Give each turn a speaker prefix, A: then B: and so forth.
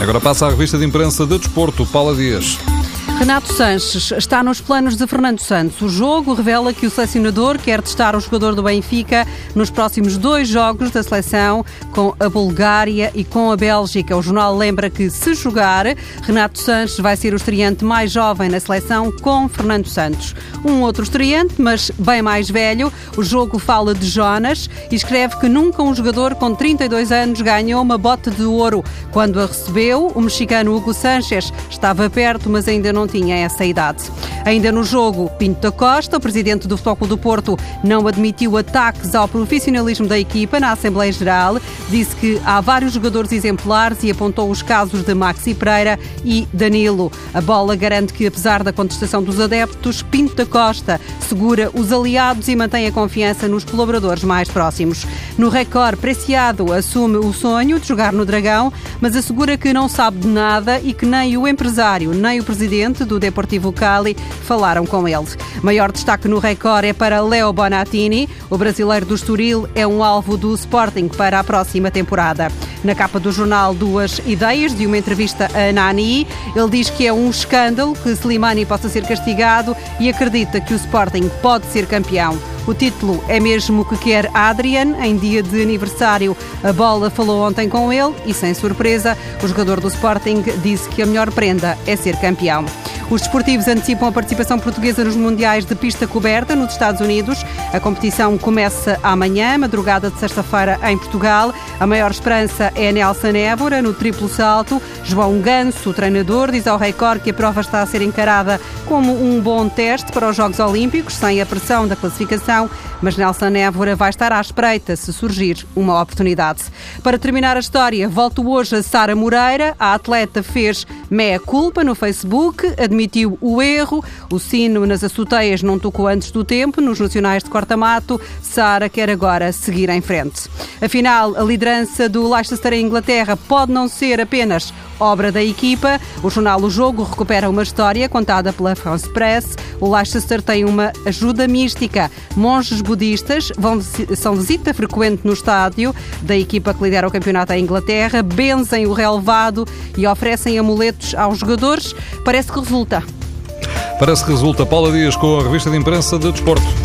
A: Agora passa a revista de imprensa de Desporto, Paula Dias.
B: Renato Sanches está nos planos de Fernando Santos. O jogo revela que o selecionador quer testar o jogador do Benfica nos próximos dois jogos da seleção com a Bulgária e com a Bélgica. O jornal lembra que, se jogar, Renato Sanches vai ser o estreante mais jovem na seleção com Fernando Santos. Um outro estreante, mas bem mais velho, o jogo fala de Jonas e escreve que nunca um jogador com 32 anos ganhou uma bota de ouro. Quando a recebeu, o mexicano Hugo Sánchez estava perto, mas ainda não tinha essa idade. Ainda no jogo, Pinto da Costa, o presidente do Futebol do Porto, não admitiu ataques ao profissionalismo da equipa na Assembleia Geral. Disse que há vários jogadores exemplares e apontou os casos de Maxi Pereira e Danilo. A bola garante que, apesar da contestação dos adeptos, Pinto da Costa segura os aliados e mantém a confiança nos colaboradores mais próximos. No Record, Preciado assume o sonho de jogar no Dragão, mas assegura que não sabe de nada e que nem o empresário, nem o presidente do Deportivo Cali falaram com ele. Maior destaque no Record é para Leo Bonatini. O brasileiro do Estoril é um alvo do Sporting para a próxima temporada. Na capa do jornal, duas ideias de uma entrevista a Nani. Ele diz que é um escândalo que Slimani possa ser castigado e acredita que o Sporting pode ser campeão. O título é mesmo o que quer Adrian em dia de aniversário. A bola falou ontem com ele e, sem surpresa, o jogador do Sporting disse que a melhor prenda é ser campeão. Os desportivos antecipam a participação portuguesa nos Mundiais de Pista Coberta nos Estados Unidos. A competição começa amanhã, madrugada de sexta-feira, em Portugal. A maior esperança é Nelson Évora, no triplo salto. João Ganso, o treinador, diz ao Record que a prova está a ser encarada como um bom teste para os Jogos Olímpicos, sem a pressão da classificação, mas Nelson Évora vai estar à espreita se surgir uma oportunidade. Para terminar a história, volto hoje a Sara Moreira. A atleta fez meia-culpa no Facebook, admitiu o erro, o sino nas açoteias não tocou antes do tempo, nos nacionais de corta-mato, Sara quer agora seguir em frente. Afinal, a liderança do Leicester em Inglaterra pode não ser apenas obra da equipa. O jornal O Jogo recupera uma história contada pela France Press. O Leicester tem uma ajuda mística. Monges budistas vão, são visita frequente no estádio da equipa que lidera o campeonato em Inglaterra, benzem o relevado e oferecem amuletos aos jogadores. Parece que resulta.
A: Parece que resulta. Paula Dias com a revista de imprensa de Desporto.